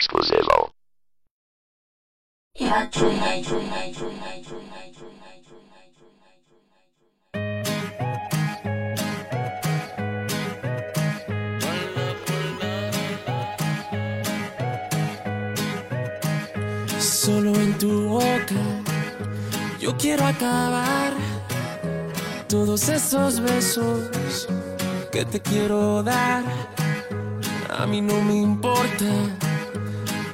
Exclusivo. Solo en tu boca yo quiero acabar todos esos besos que te quiero dar. A mí no me importa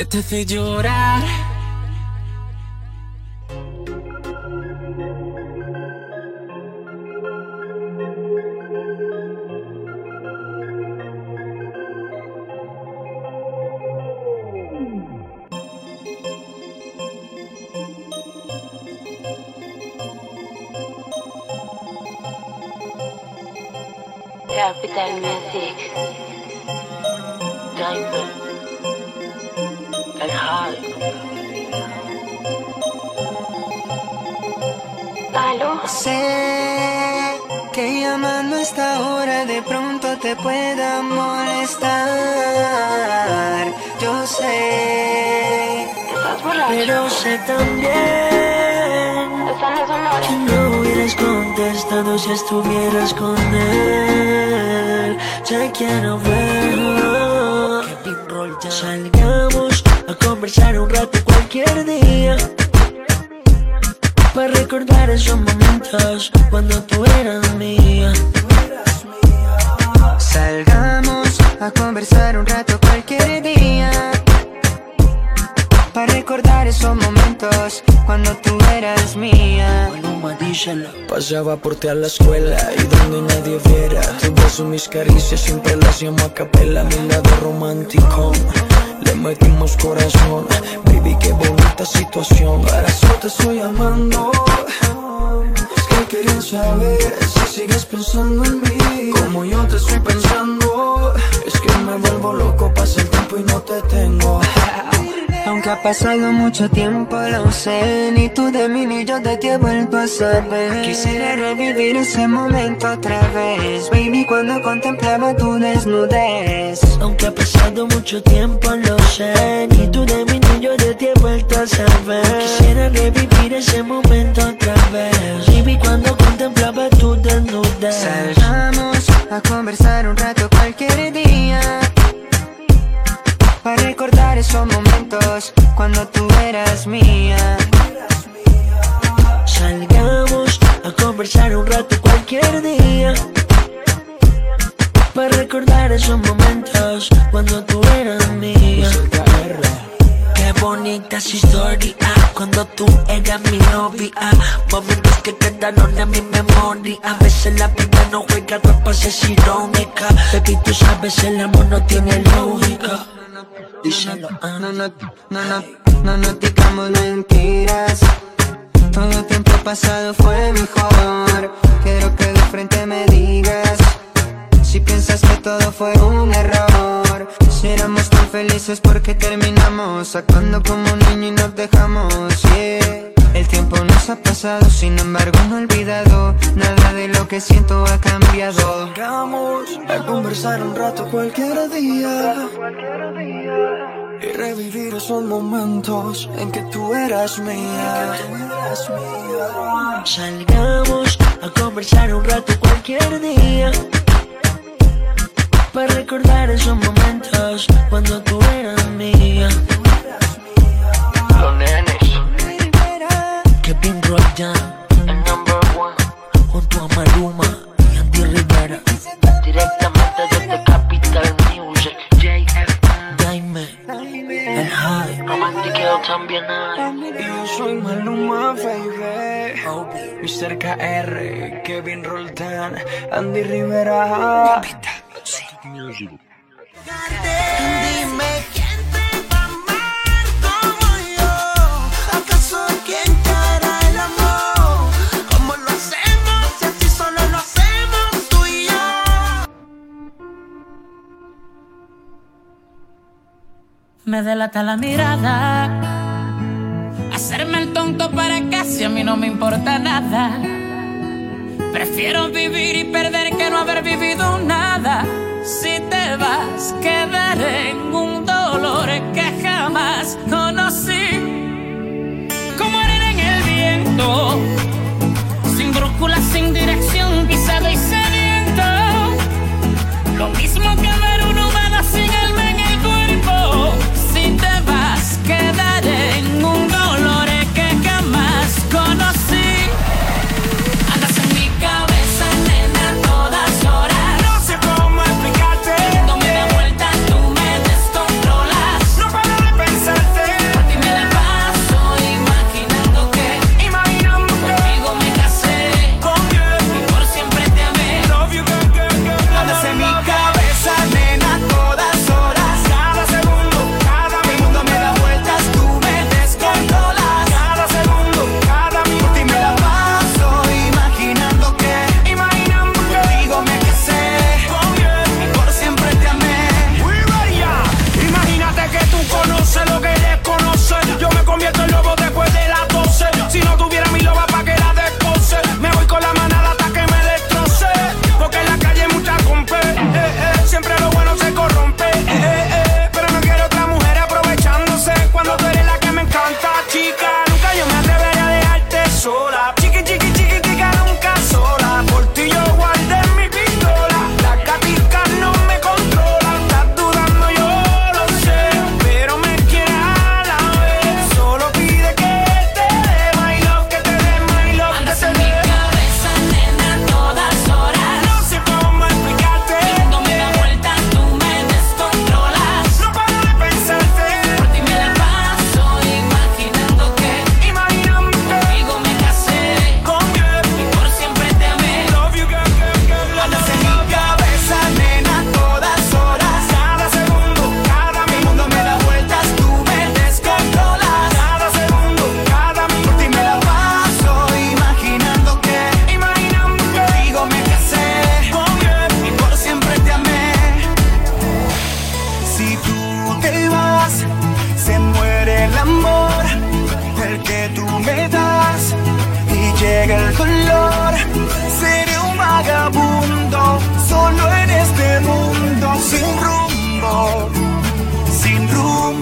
Que te hace llorar. Pero sé también que no hubieras contestado si estuvieras con él. Te quiero ver. Salgamos a conversar un rato cualquier día. Para recordar esos momentos cuando tú eras mía. Salgamos a conversar un rato cualquier día. Para recordar esos momentos cuando tú eras mía. Pasaba por ti a la escuela y donde nadie viera. Tu beso, mis caricias, siempre las llamo a capela. Mi lado romántico, le metimos corazón. Baby, qué bonita situación. Para eso te estoy llamando Es que querían saber si sigues pensando en mí. Como yo te estoy pensando. Es que me vuelvo loco, pasa el tiempo y no te tengo Aunque ha pasado mucho tiempo, lo sé. Ni tú de mí ni yo de ti he vuelto a saber. Quisiera revivir ese momento otra vez. Baby, cuando contemplaba tu desnudez. Aunque ha pasado mucho tiempo, lo sé. Ni tú de mí ni yo de ti he vuelto a saber. Quisiera revivir ese momento otra vez. Baby, cuando contemplaba tu desnudez. Salgamos a conversar un rato cualquier día para recordar esos momentos cuando tú eras mía. Salgamos a conversar un rato cualquier día. Para recordar esos momentos cuando tú eras mía. Qué bonita esa historia cuando tú eras mi novia. Momentos que quedaron en mi memoria. A veces la vida no juega ropas es irónica. Baby, tú sabes, el amor no tiene lógica. Díselo, ah. no, no, no, no, no mentiras. Todo tiempo pasado fue mejor. Quiero que de frente me digas si piensas que todo fue un error. Si éramos tan felices porque terminamos actuando como un niño y nos dejamos. Yeah. El tiempo nos ha pasado, sin embargo no he olvidado. Nada de lo que siento ha cambiado. Salgamos a conversar un rato cualquier día. Y revivir esos momentos en que tú eras mía. Salgamos a conversar un rato cualquier día. Para recordar esos momentos cuando tú eras mía. Los nenes, Kevin Roldán, el number one, junto a Maluma y Andy Rivera. Directamente desde Capital Music. JFM, Jaime, el High romantiqueo también hay. Y yo soy Maluma, baby. Mr. KR, Kevin Roldán, Andy Rivera. Dime quién te Me delata la mirada. Hacerme el tonto para casi a mí no me importa nada. Prefiero vivir y perder que no haber vivido nada. Si te vas, quedaré en un dolor que jamás conocí. Como arena en el viento, sin brújula, sin dirección, pisado y sediento.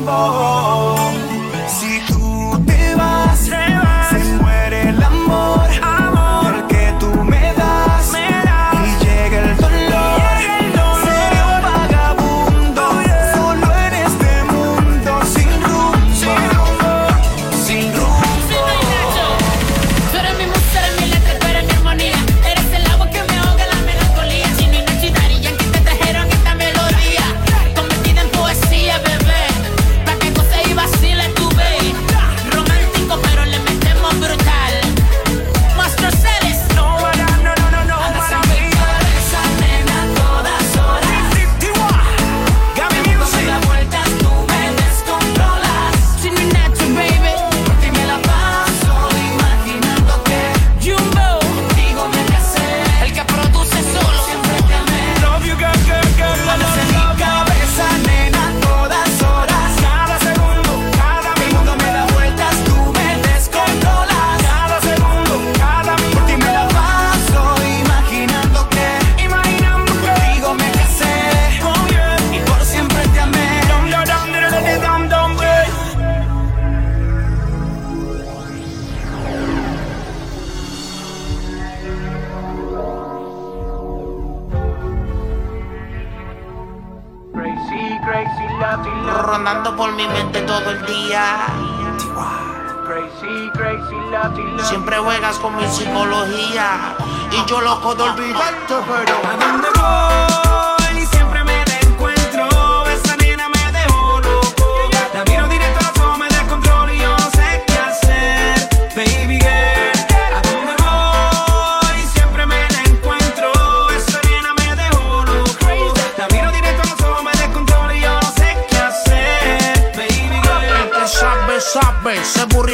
more.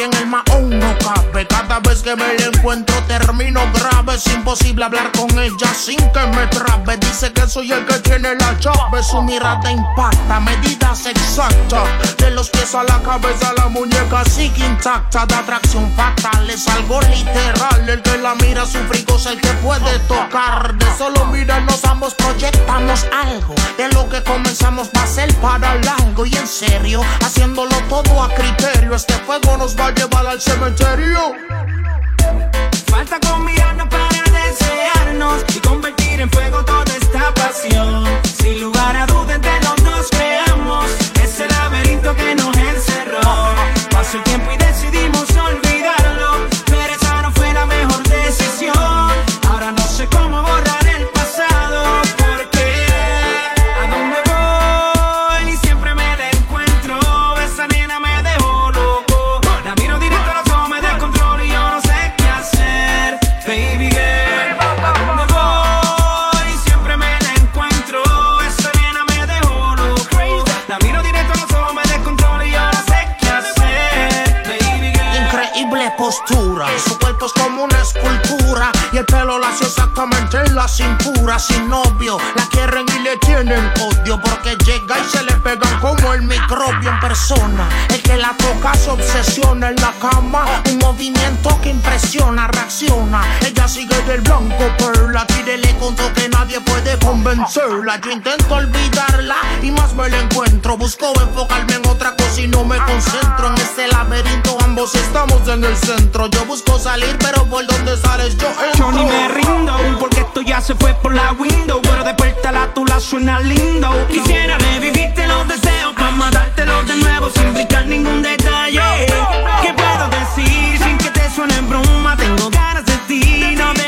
En el maón no cabe. Cada vez que me la encuentro termino grave. Es imposible hablar con ella sin que me trabe. Dice que soy el que tiene la llave. Su mirada impacta, medidas exactas. De los pies a la cabeza, la muñeca sigue intacta. De atracción fatal, es algo literal. El que la mira su frigo es el que puede tocar. De solo mirarnos ambos proyectamos algo. De lo que comenzamos va a ser para largo. Y en serio, haciéndolo todo a criterio. Este fuego nos va a llevar al cementerio. Falta con mirarnos para desearnos y convertir en fuego toda esta pasión. Sin lugar a duda entre los dos creamos ese laberinto que nos encerró. Pasó el tiempo y el pelo lacio exactamente en la cintura. Sin novio, la quieren y le tienen odio porque llega y se le pegan como el microbio en persona. El que la toca se obsesiona en la cama, un movimiento que impresiona, reacciona. Ella sigue del blanco perla, tírele conto que nadie puede convencerla. Yo intento olvidarla y más me la encuentro. Busco enfocarme en otra cosa y no me concentro en este laberinto. Ambos estamos en el centro. Yo busco salir, pero por donde sales yo entro. Yo ni me rindo, porque esto ya se fue por la window. Pero despertala, tú la suena lindo. Quisiera revivirte los deseos, para matártelos de nuevo sin brincar ningún detalle. ¿Qué puedo decir sin que te suene en broma? Tengo ganas de ti, no te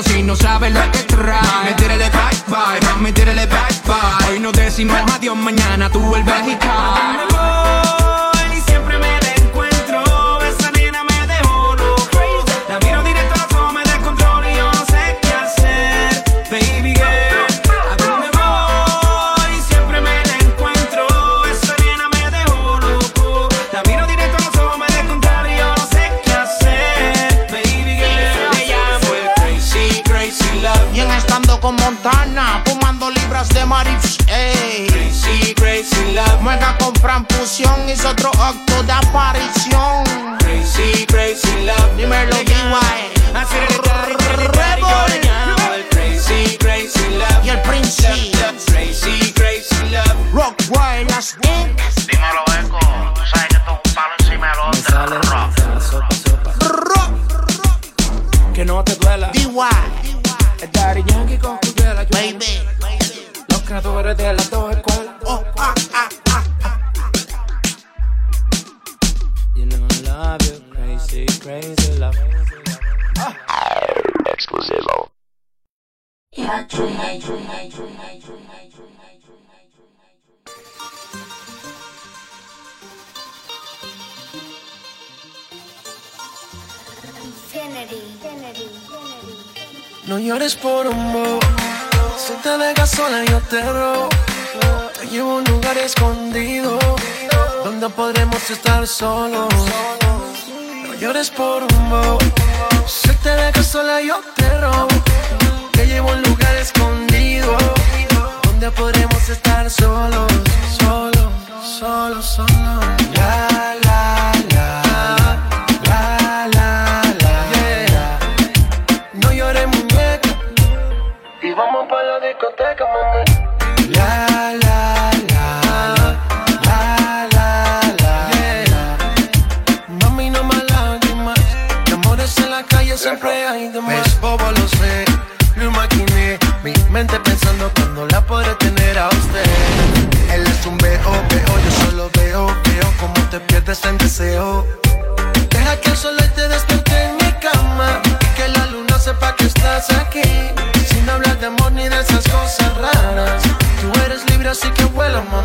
si no sabes lo que trae. Mami, tírale bye bye, mami, tírale bye bye. Hoy nos decimos adiós, mañana tú vuelves y caes. Hizo otro acto de aparición. Crazy, crazy love. Dímelo No llores por un bo. Si te dejas sola, yo te robo. Te llevo un lugar escondido donde podremos estar solos. No llores por un bo. Si te dejas sola, yo te robo. Te llevo un lugar escondido donde podremos estar solos, solos, solos. La,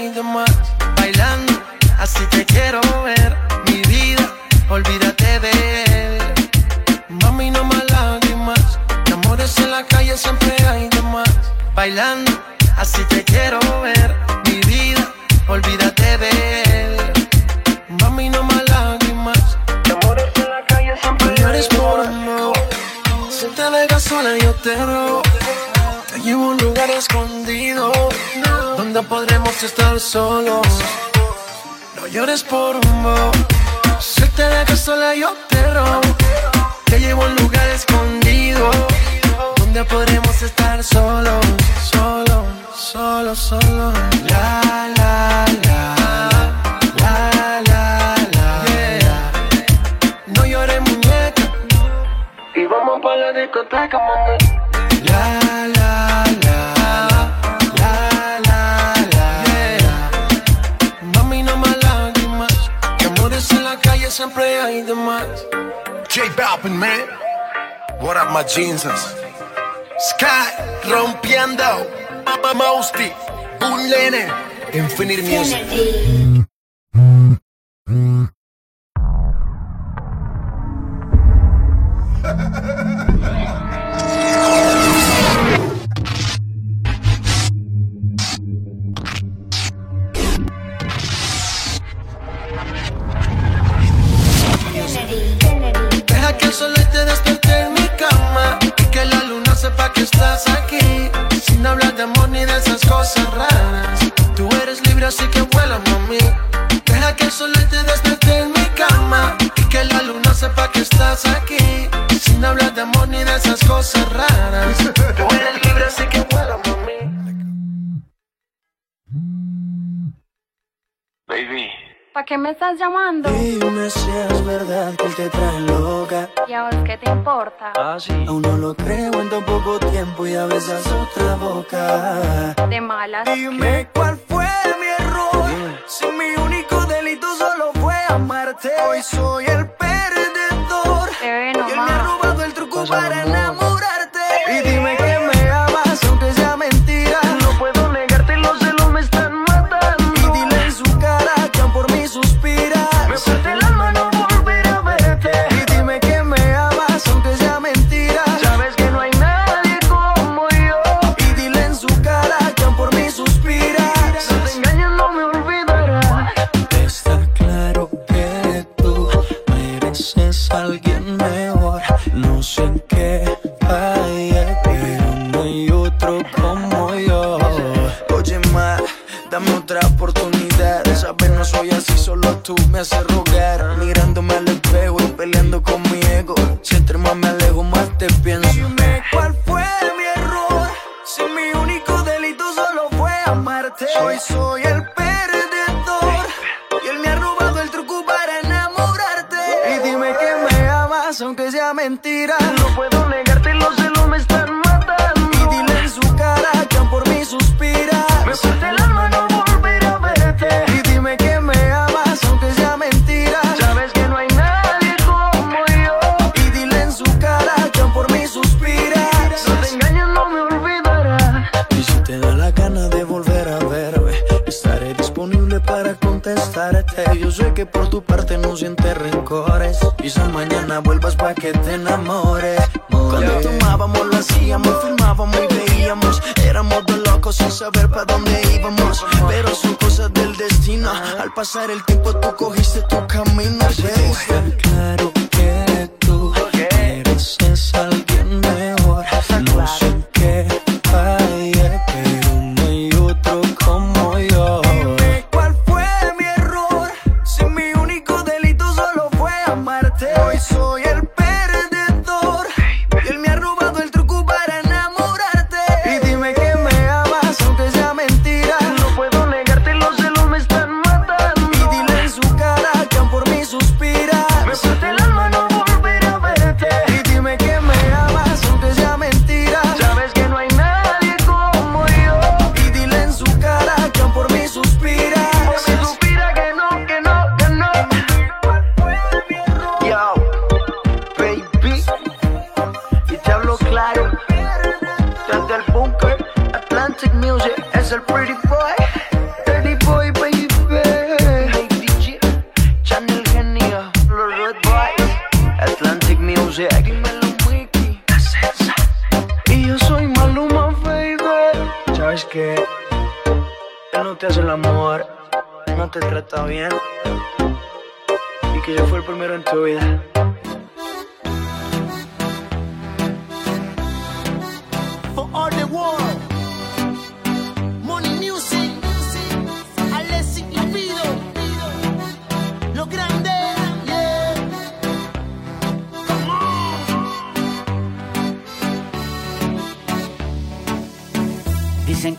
hay de más. Bailando, así te quiero ver. Mi vida, olvídate de él. Mami, no más lágrimas. De amores en la calle siempre hay de más. Bailando, así te quiero ver. Mi vida, olvídate de él. Mami, no más lágrimas. De amores en la calle siempre eres por amor. Si te dejas sola, yo te robo. Podremos estar solos. No llores por un bo. Si te dejas sola, yo te robo. Te llevo a un lugar escondido donde podremos estar solos, solos, solos, solos. La, la, la. La, la, la. No llores, muñeca. Y vamos pa' la discoteca, mami. Balvin, man. What up, my Jesus? Sky, rompiendo. Papa Mosty, un Infinity Music. Me estás llamando? Dime si es verdad que él te trae loca. ¿Y a vos qué te importa? Aún no lo creo en tan poco tiempo y a besas otra boca. De malas. Dime cuál fue mi error. Si mi único delito solo fue amarte. Hoy soy el perdedor. Bebé, Y no él me ha robado el truco para enamorarte. Y dime yeah. I pasar el tiempo, tú coges Atlantic Music es el pretty boy. Pretty boy, baby. Hey, DJ, Channel Genio, los Red Boys. Atlantic Music. Mickey, y yo soy Maluma, baby. ¿Sabes qué? Él no te hace el amor, no te trata bien. Y que yo fui el primero en tu vida. For all the world.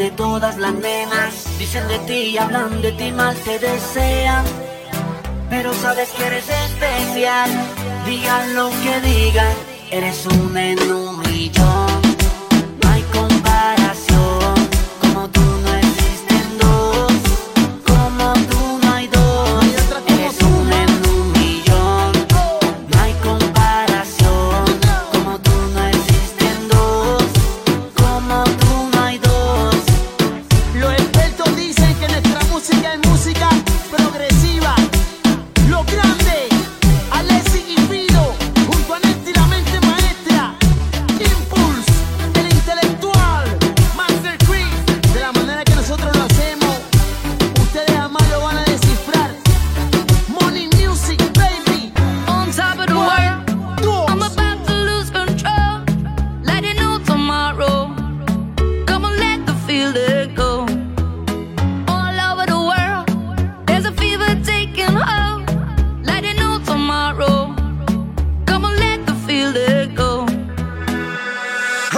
De todas las nenas. Dicen de ti hablan de ti mal, te desean. Pero sabes que eres especial. Digan lo que digan, eres un en un millón.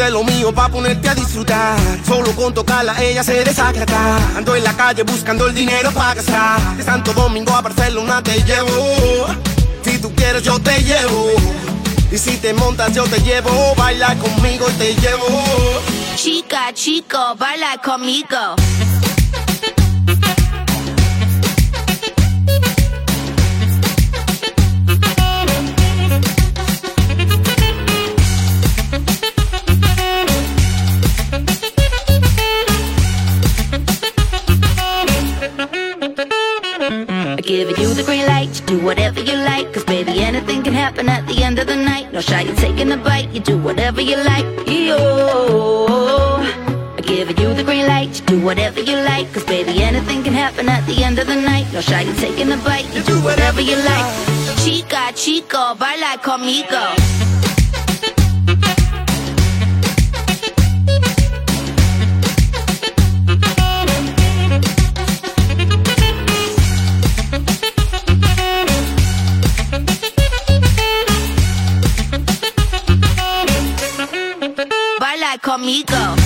de lo mío pa' ponerte a disfrutar. Solo con tocarla ella se desagrada. Ando en la calle buscando el dinero para gastar. De Santo Domingo a Barcelona te llevo. Si tú quieres yo te llevo. Y si te montas yo te llevo. Baila conmigo y te llevo. Chica, chico, baila conmigo. Do whatever you like. Cause baby, anything can happen at the end of the night. No shy, you taking a bite, you do whatever you like. Yo. I give you the green light to do whatever you like. Cause baby, anything can happen at the end of the night. No shy, you taking a bite, you do whatever you like. Chica, chico, baila conmigo. Baila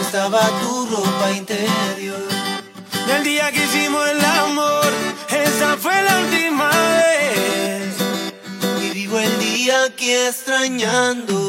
estaba tu ropa interior. Del día que hicimos el amor, esa fue la última vez. Y vivo el día aquí extrañando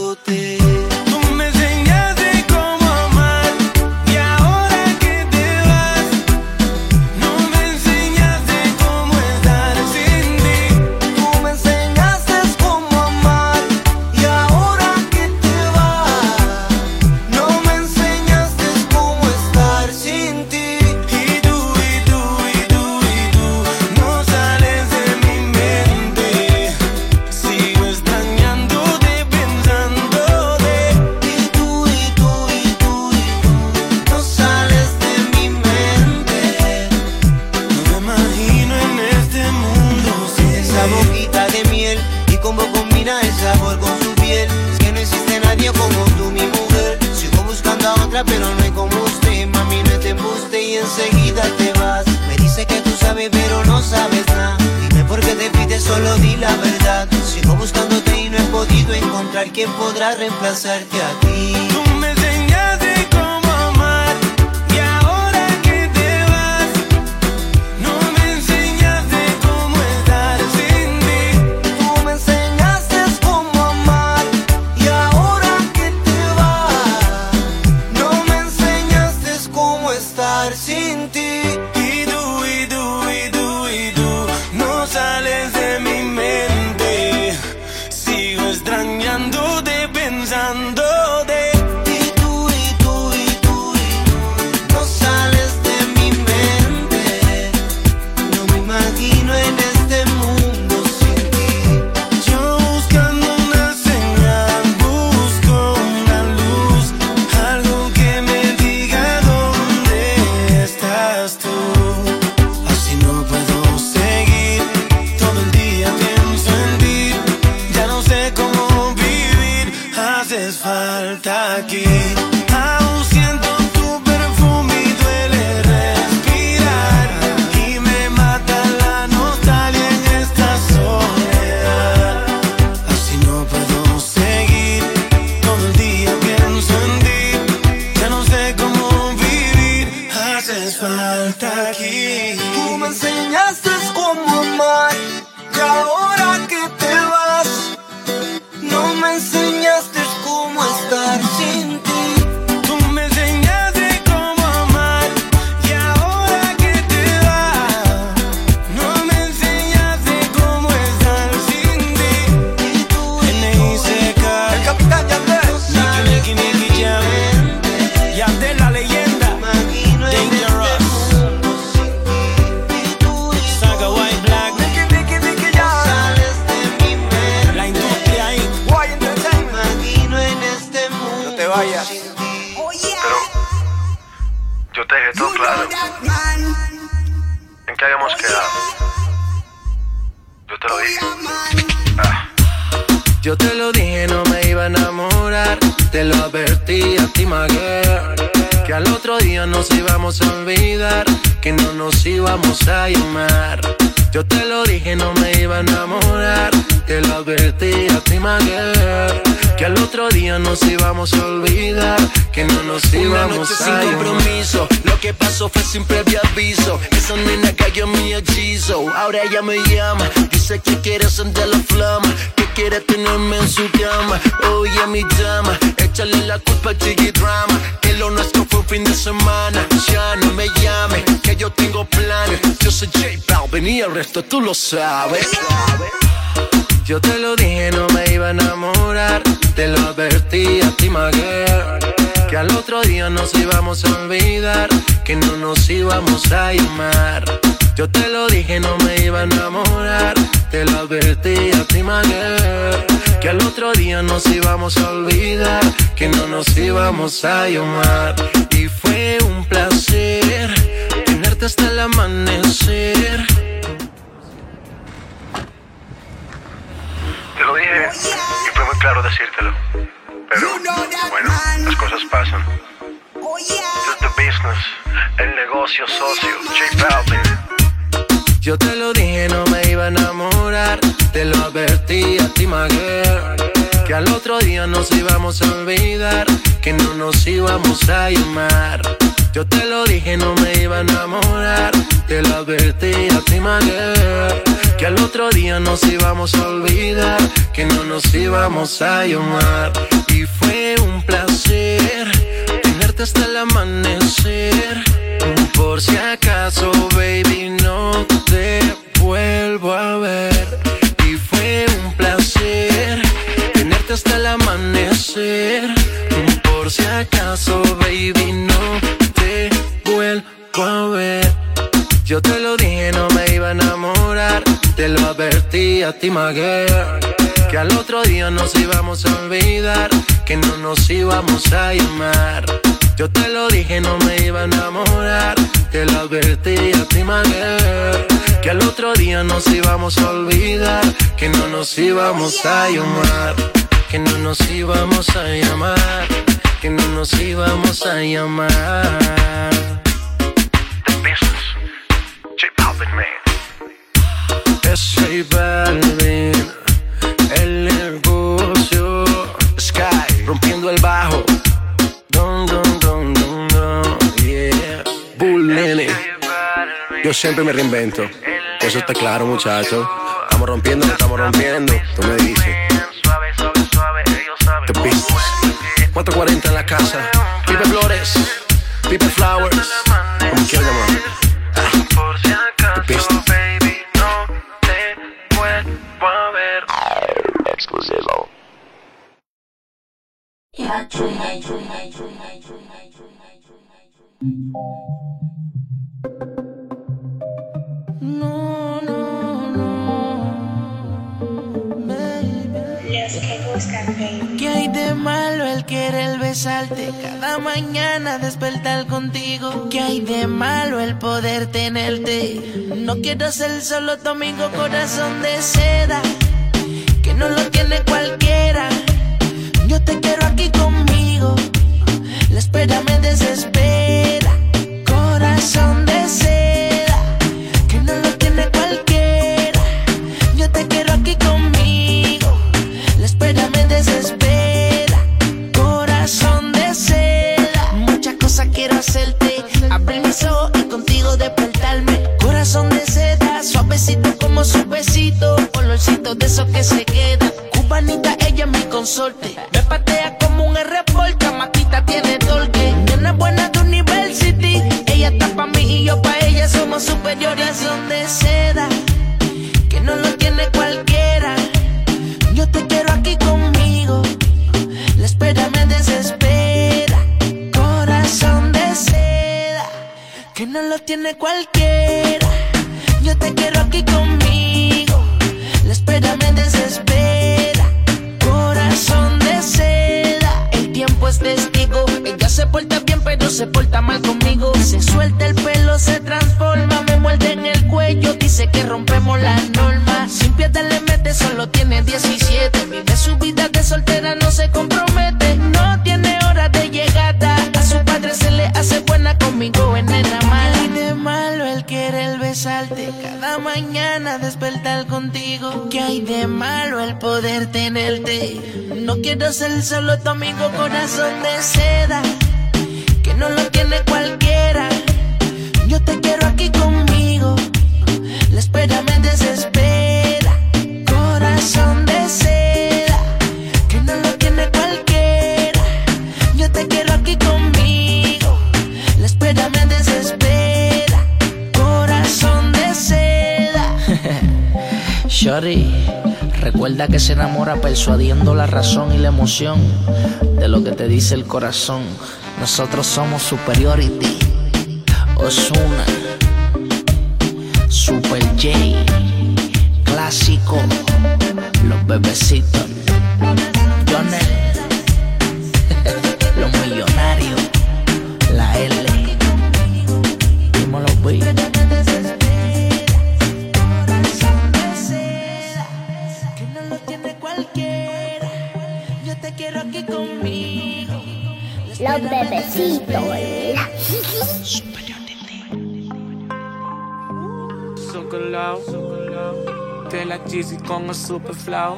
dije, no me iba a enamorar. Te lo advertí a ti, my Que al otro día nos íbamos a olvidar. Que no nos íbamos a llamar. Yo te lo dije, no me iba a enamorar. Te lo advertí a ti, girl, Que al otro día nos íbamos a olvidar. Que no nos Una íbamos noche a sin compromiso. Lo que pasó fue sin previo aviso. Esa nena cayó en mi hechizo. Ahora ella me llama. Dice que quiere sentir la flama. Que quiere tenerme en su cama. Oye, mi dama. Échale la culpa a Chiqui Drama. Que lo nuestro fue un fin de semana. Ya no me llame. Que yo tengo planes. Yo soy J Balvin y el resto tú lo sabes. Yo te lo dije, no me iba a enamorar. Te lo advertí a ti, my Que al otro día nos íbamos a olvidar. Que no nos íbamos a llamar. Yo te lo dije, no me iba a enamorar. Te lo advertí a ti, my Que al otro día nos íbamos a olvidar. Que no nos íbamos a llamar. Y fue un placer tenerte hasta el amanecer. Te lo dije y fue muy claro decírtelo. Pero bueno, las cosas pasan. This is the business, el negocio socio, J Balvin. Yo te lo dije, no me iba a enamorar. Te lo advertí a ti, my girl, Que al otro día nos íbamos a olvidar. Que no nos íbamos a llamar. Yo te lo dije, no me iba a enamorar. Te lo advertí a ti, my girl, Que al otro día nos íbamos a olvidar. Que no nos íbamos a llamar. Y fue un placer tenerte hasta el amanecer. Por si acaso, baby, no te vuelvo a ver. Y fue un placer tenerte hasta el amanecer. Por si acaso, baby, no Que al otro día nos íbamos a olvidar. Que no nos íbamos a llamar. Yo te lo dije, no me iba a enamorar. Te lo advertí a ti, Que al otro día nos íbamos a olvidar. Que no nos íbamos a llamar. Que no nos íbamos a llamar. Que no nos íbamos a llamar. The business, J Balvin, man. J Balvin, el negocio. Sky, rompiendo el bajo. Dun, dun, dun, dun, dun, yeah. Bull. Yo siempre me reinvento. Eso está claro, muchachos. Estamos rompiendo, estamos rompiendo. Tú me dices. The business. 440 en la casa. Pipe Flores. Pipe Flowers. Como quieras llamar. Exclusivo. No, no, no. ¿Qué hay de malo el querer besarte? Cada mañana despertar contigo. ¿Qué hay de malo el poder tenerte? No quiero ser solo tu amigo, corazón de seda. No lo tiene cualquiera. Yo te quiero aquí conmigo. La espera me desespera. Corazón de puedo despertarme. Corazón de seda, suavecito como su besito. Olorcito de esos que se quedan. Cubanita, ella es mi consorte. Me patea como un reporte. Maquita tiene torque. Nena buena de university. Ella está pa' mí y yo pa' ella. Somos superiores. Corazón de seda tiene cualquiera. Yo te quiero aquí conmigo, la espera me desespera. Corazón de seda, el tiempo es testigo. Ella se porta bien, pero se porta mal conmigo. Se suelta el pelo, se transforma, me muerde en el cuello. Dice que rompemos las normas. Sin piedad le mete, solo tiene 17. Vive su vida de soltera, no se compromete. No tiene hora de llegada. A su padre se le hace buena besarte. Cada mañana despertar contigo. ¿Qué hay de malo el poder tenerte? No quiero ser solo tu amigo, corazón de seda. Que no lo tiene cualquiera. Yo te quiero aquí conmigo. La espera me desespera. Corazón de Recuerda que se enamora persuadiendo la razón y la emoción de lo que te dice el corazón. Nosotros somos superiority. Osuna, Super J, clásico, los bebecitos, Jonel, los millonarios, la L, dímelo, B. Los bebecitos. Succolao, de la Jeezy con el super flow.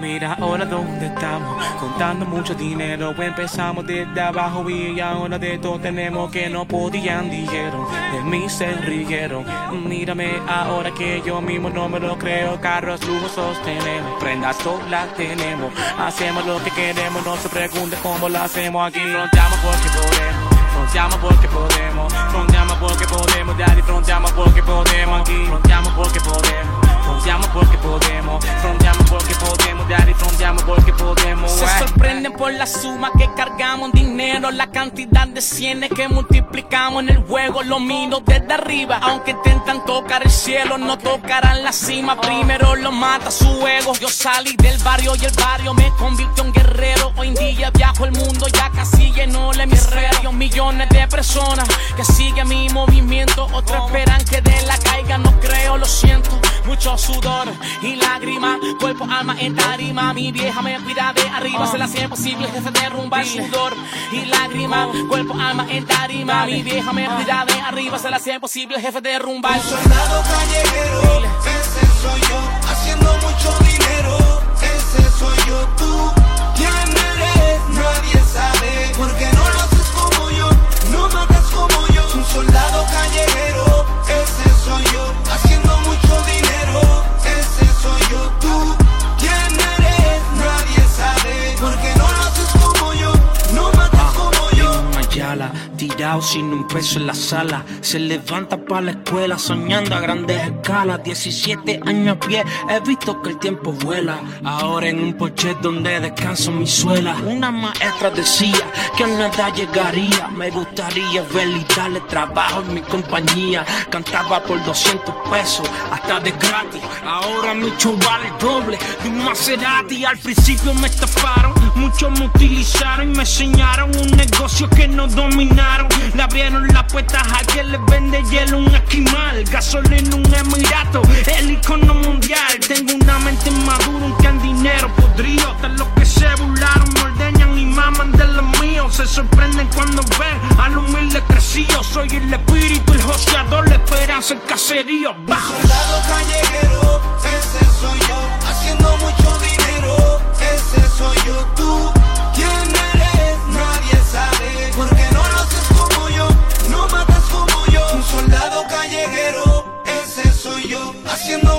Mira ahora dónde estamos, contando mucho dinero. Empezamos desde abajo y ahora de todo tenemos que no podían dijeron. De mí se rieron. Mírame ahora que yo mismo no me lo creo. Carros lujosos tenemos, prendas todas tenemos. Hacemos lo que queremos, no se pregunte cómo lo hacemos aquí. Fronteamos porque podemos. Fronteamos porque podemos, fronteamos porque podemos, daddy, fronteamos porque podemos aquí, fronteamos porque podemos. Fronteamos porque podemos, fronteamos porque podemos, daddy, fronteamos porque podemos. Se sorprenden por la suma que cargamos, dinero, la cantidad de cienes que multiplicamos en el juego. Lo miro desde arriba, aunque intentan tocar el cielo, no tocarán la cima. Primero lo mata su ego. Yo salí del barrio y el barrio me convirtió en guerrero. Hoy en día viajo el mundo, ya casi lleno el hemisferio. Millones de personas que siguen mi movimiento, otros esperan que de la caiga. No creo, lo siento, mucho sudor y lágrimas, cuerpo, alma en tarima. Mi vieja me cuida de arriba, se la hacía imposible, jefe derrumba el sudor y lágrimas, cuerpo, alma en tarima. Mi vieja me cuida de arriba, se la hacía imposible, jefe derrumba el soldado callejero, ese soy yo, haciendo mucho dinero, ese soy yo, tú, ¿quién eres? Nadie sabe, porque no lo haces como yo, no matas como yo, un soldado callejero, ese soy yo, sin un peso en la sala. Se levanta para la escuela soñando a grandes escalas. 17 años a pie, he visto que el tiempo vuela. Ahora en un porche donde descanso mi suela. Una maestra decía que a nada llegaría. Me gustaría verle y darle trabajo en mi compañía. Cantaba por 200 pesos, hasta de gratis. Ahora mi show vale doble de un Maserati. Al principio me estafaron, muchos me utilizaron y me enseñaron un negocio que no dominaron. Le abrieron las puertas a que les vende hielo un esquimal. Gasolina un emirato, el icono mundial. Tengo una mente madura, un can dinero podrido. De los que se burlaron, me ordeñan y maman de los míos. Se sorprenden cuando ven al humilde crecido. Soy el espíritu, el joseador, la esperanza, el caserío. Bajo. Soldado callejero, ese soy yo, haciendo mucho dinero, ese soy yo, tú.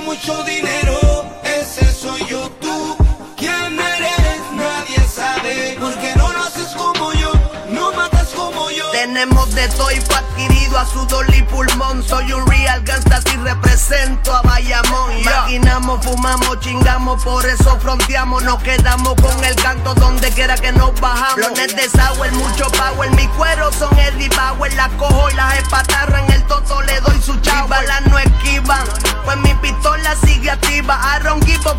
mucho dinero, ese soy yo tú. ¿Quién eres? Nadie sabe. Porque no naces como yo, no matas como yo. Tenemos de todo y fue adquirido a sudor y pulmón. Soy un real gangsta y represento a Bayamón. Yeah. Maquinamos, fumamos, chingamos, por eso fronteamos. Nos quedamos con el canto donde quiera que nos bajamos. Los de sour, mucho power. Mi cuero son Eddie Power. Las cojo y las espatarran toto le doy su chavo. Balas no esquivan, pues mi pistola sigue activa. Aaron Gibo,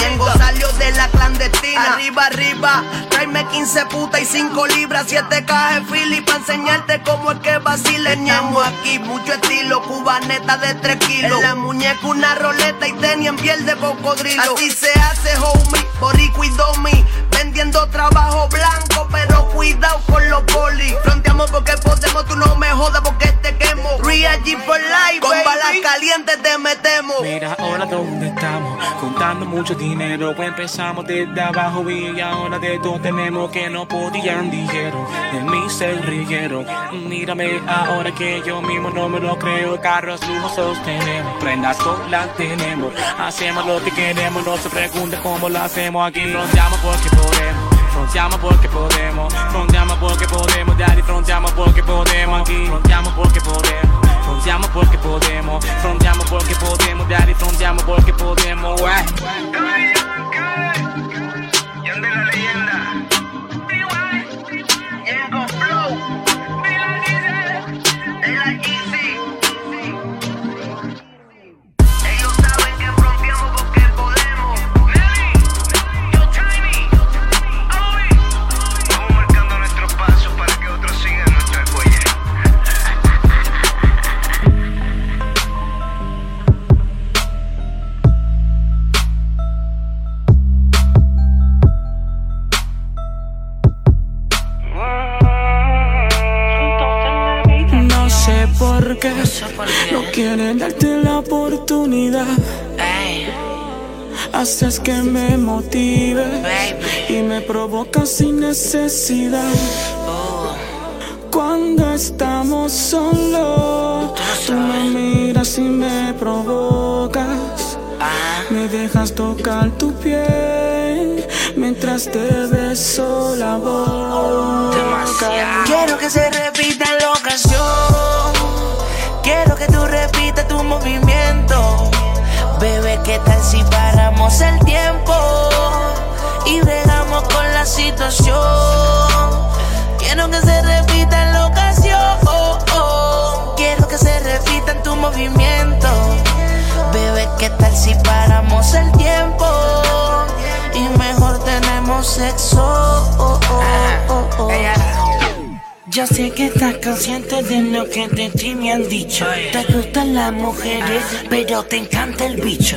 Ñengo salió de la clandestina. Arriba, arriba, tráeme 15 putas y 5 libras. 7 cajas de Philly para enseñarte cómo es que vacile. Estamos aquí, mucho estilo, cubaneta de 3 kilos. En la muñeca una roleta y tenía en piel de cocodrilo. Así se hace, homie, borico y domi. Vendiendo trabajo blanco, pero cuidado con los poli. Fronteamos porque podemos, tú no me jodas porque te quemo. Real G for life, con balas calientes te metemos. Mira ahora dónde estamos, contando mucho dinero. Empezamos desde abajo y ahora de todo tenemos que no podían, dijeron. De mí se rieron. Mírame ahora que yo mismo no me lo creo. Carros lujosos tenemos, prendas las tenemos. Hacemos lo que queremos, no se pregunte cómo lo hacemos aquí. Fronteamos porque podemos. Fronteamos porque podemos, fronteamos porque podemos, daddy, fronteamos porque podemos aquí, fronteamos porque podemos, fronteamos porque podemos, fronteamos porque podemos, daddy, fronteamos porque podemos, wey. Sin necesidad. Cuando estamos solos, tú me miras y me provocas. Me dejas tocar tu piel mientras te beso la boca. Quiero que se repita la ocasión. Quiero que tú repitas tu movimiento. Bebé, ¿qué tal si paramos el tiempo? Situación. Quiero que se repita la ocasión. Quiero que se repita en tu movimiento. Bebé, ¿qué tal si paramos el tiempo? Y mejor tenemos sexo. Yo sé que estás consciente de lo que de ti me han dicho. Te gustan las mujeres, pero te encanta el bicho.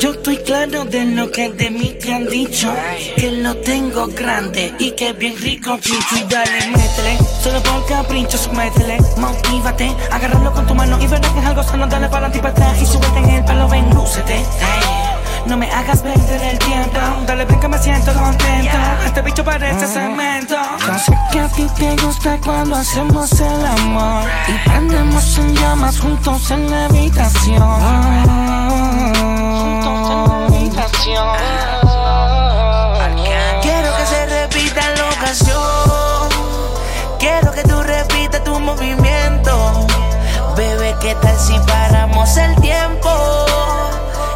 Yo estoy claro de lo que de mí te han dicho. Que lo tengo grande y que bien rico chicho. Y dale, métele, solo por capricho, métele. Motívate, agárralo con tu mano y verás que es algo sano. Dale para y para atrás y súbete en el pelo, ven, lúcete. No me hagas perder el tiempo. Dale, ven que me siento contento. Este bicho parece cemento. Yo sé que a ti te gusta cuando hacemos el amor. Y prendemos en llamas juntos en la habitación. Quiero que se repita la ocasión. Quiero que tú repitas tu movimiento. Bebé, ¿qué tal si paramos el tiempo?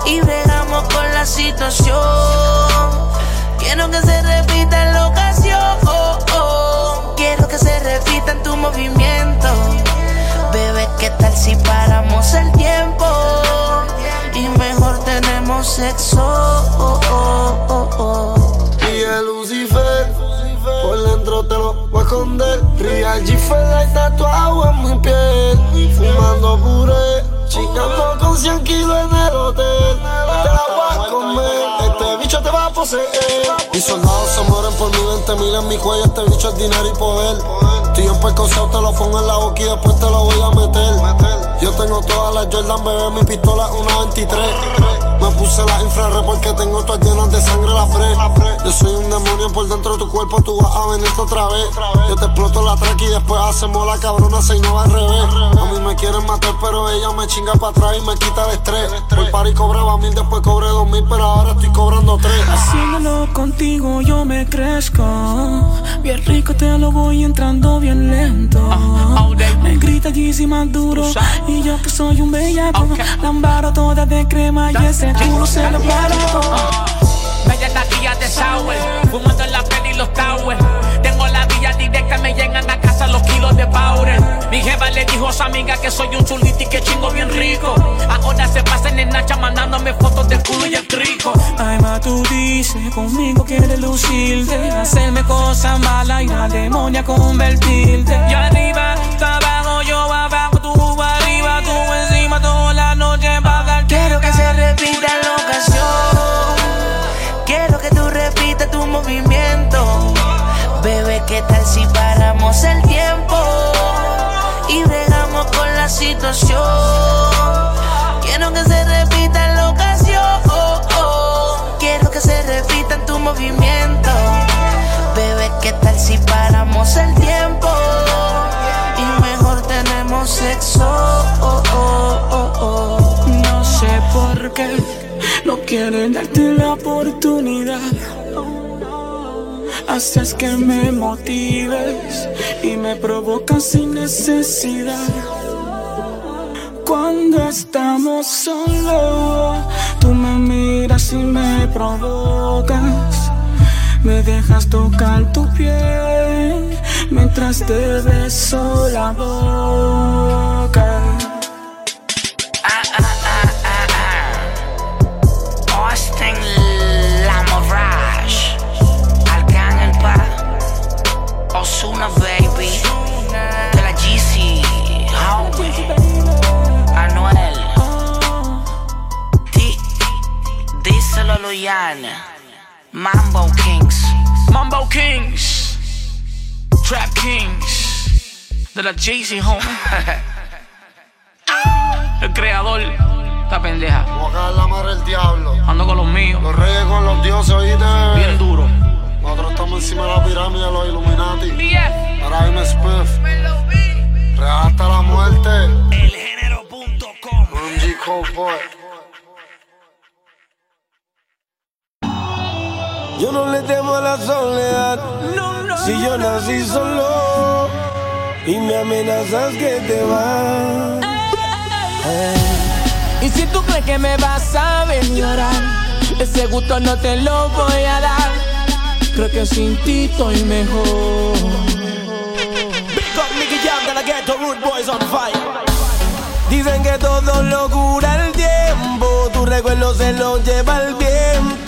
Y bregamos con la situación. Quiero que se repita la ocasión. Quiero que se repita en tu movimiento. Bebé, ¿qué tal si paramos el tiempo? Tenemos sexo. Y el Lucifer, por dentro te lo voy a esconder. Real G like tatuado en mi piel. Fumando puré, chingando con 100 kilos en el hotel. Te la voy a comer, este bicho te va a poseer. Mis soldados se mueren por mi 20 mil en mi cuello. Este bicho es dinero y poder. Tú y en percosado te lo pongo en la boca y después te lo voy a meter. Yo tengo todas las Jordan, bebé, mi pistola es una 23. Me puse la infrarred porque tengo todas llenas de sangre la fre. Yo soy un demonio por dentro de tu cuerpo, tú vas a venirte otra vez. Yo te exploto la track y después hacemos la cabrona, se no va al revés. A mí me quieren matar, pero ella me chinga para atrás y me quita el estrés. Por par y cobraba mil, después cobré dos mil, pero ahora estoy cobrando tres. Haciéndolo contigo yo me crezco. Bien rico te lo voy entrando bien lento. Me grita Yeezy más duro. Y yo que soy un bellaco. La embaro toda de crema y ese culo se lo. Bella taquilla de sour, fumando en la peli los towers. Tengo la vía directa, me llegan a casa los kilos de powder. Mi jefa le dijo a su amiga que soy un chulito y que chingo bien rico. Ahora se pasan en Nacha mandándome fotos del culo y el trico. Ay, ma, tú dices, conmigo quieres lucirte. Hacerme cosas malas y la demonia convertirte. Y arriba, tú abajo, yo abajo, tú arriba, tú encima, toda la noche tal si paramos el tiempo? Y bregamos con la situación. Quiero que se repita la ocasión. Quiero que se repita en tu movimiento. Bebé, ¿qué tal si paramos el tiempo? Y mejor tenemos sexo. No sé por qué no quieren darte la oportunidad. Haces que me motives y me provocas sin necesidad. Cuando estamos solos, tú me miras y me provocas. Me dejas tocar tu piel mientras te beso la boca. Luyan Mambo Kings Mambo Kings, Trap Kings, de la Jay-Z, homie. El creador, esta pendeja. Voy a caer la madre del diablo. Ando con los míos. Los reyes con los dioses, oíste. Bien duro. Nosotros estamos encima de la pirámide de los Illuminati. Ahora dime Spiff. Real hasta la muerte. Elgénero.com. Un G. Yo no le temo a la soledad. Si yo nací solo y me amenazas que te vas. Y si tú crees que me vas a ver llorar, ese gusto no te lo voy a dar. Creo que sin ti estoy mejor. Big up Nicky Jam de la Ghetto Root Boys on fire. Dicen que todo lo cura el tiempo, tu recuerdo se lo lleva el viento.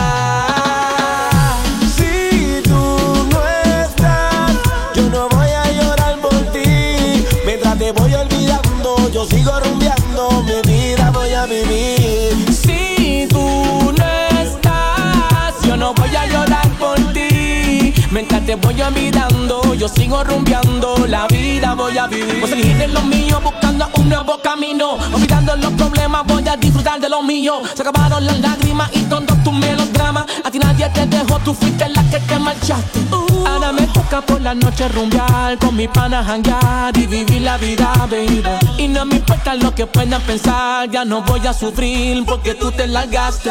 Te voy olvidando, yo sigo rumbeando, la vida voy a vivir. Voy a seguir en lo mío, buscando un nuevo camino. Olvidando los problemas, voy a disfrutar de lo mío. Se acabaron las lágrimas y todos tus melodramas. A ti nadie te dejó, tú fuiste la que te marchaste. Ahora me toca por la noche rumbear, con mi pana janguear y vivir la vida, baby. Y no me importa lo que puedan pensar, ya no voy a sufrir porque tú te largaste.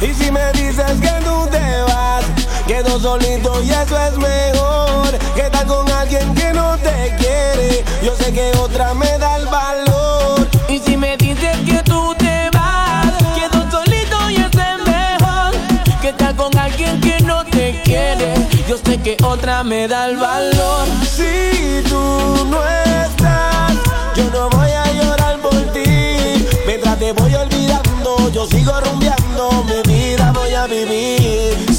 Y si me dices que tú te vas, quedo solito y eso es mejor. Que estar con alguien que no te quiere, yo sé que otra me da el valor. Y si me dices que tú te vas, quedo solito y eso es mejor. Que estar con alguien que no te quiere, yo sé que otra me da el valor. Si tú no estás, yo no voy a llorar por ti. Mientras te voy olvidando, yo sigo rumbeando, mi vida voy a vivir.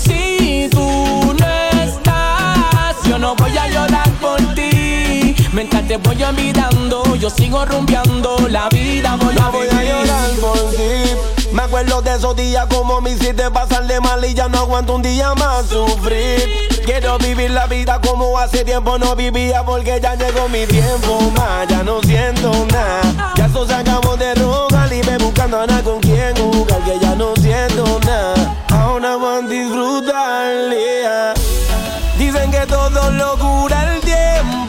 Mientras te voy mirando, yo sigo rumbeando. La vida voy no a voy a llorar por ti. Me acuerdo de esos días como me hiciste pasarle mal y ya no aguanto un día más sufrir. Quiero vivir la vida como hace tiempo no vivía porque ya llegó mi tiempo más. Ya no siento nada. Ya eso se acabó de rogar y me buscando a nada con quien jugar que ya no siento nada. Ahora van a disfrutar. Yeah. Dicen que todo lo cura el tiempo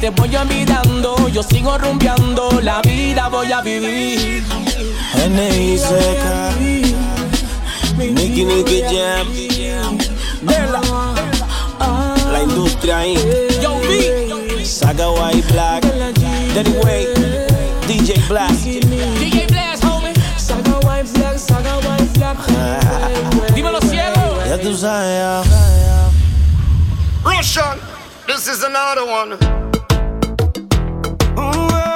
te voy a mirando, yo sigo rumbeando, la vida voy a vivir. N.I.C.K. Nicky Nicky Jam. Bella. La industria. Yo vi. Saga White Black. Danny Way. DJ Black. DJ Black, homie. Saga White Black, Saga White Black. Dímelo ciego. Ya tú sabes. Russian, this is another one. Oh.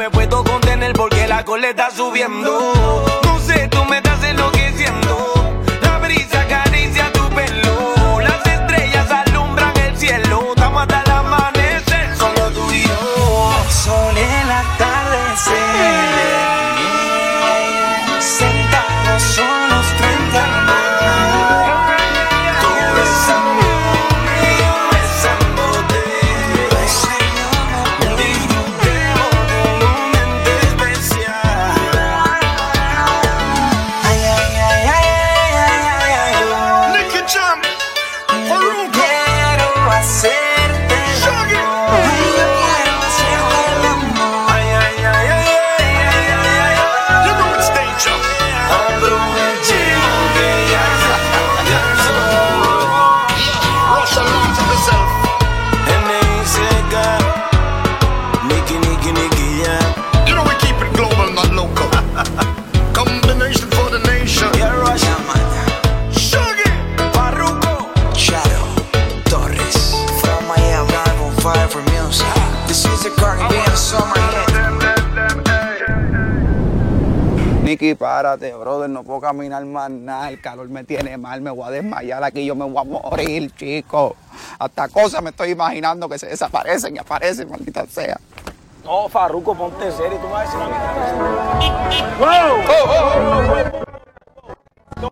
me puedo contener porque la coleta subiendo. No sé, tú me estás enloqueciendo. La brisa acaricia tu pelo. Las estrellas alumbran el cielo. Estamos párate, brother, no puedo caminar más nada, el calor me tiene mal, me voy a desmayar aquí, yo me voy a morir, chico. Hasta cosas me estoy imaginando que se desaparecen y aparecen, maldita sea. No, Farruco, ponte en serio, tú me vas a decir la ¡Wow! ¡Oh, oh, oh! oh, oh.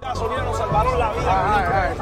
gasolina nos salvaron la vida.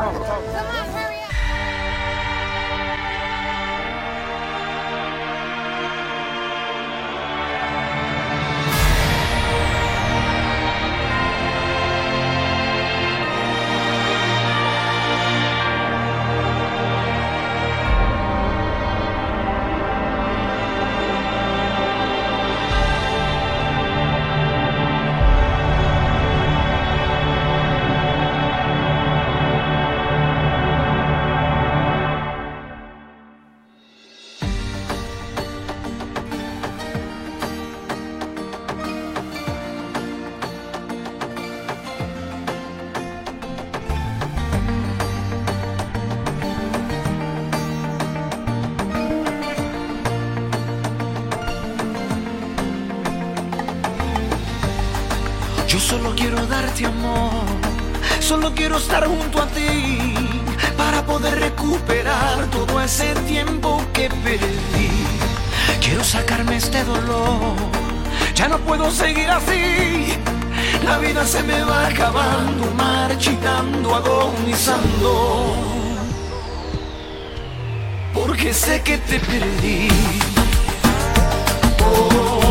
quiero estar junto a ti para poder recuperar todo ese tiempo que perdí. Quiero sacarme este dolor, ya no puedo seguir así. La vida se me va acabando, marchitando, agonizando. Porque sé que te perdí. Oh.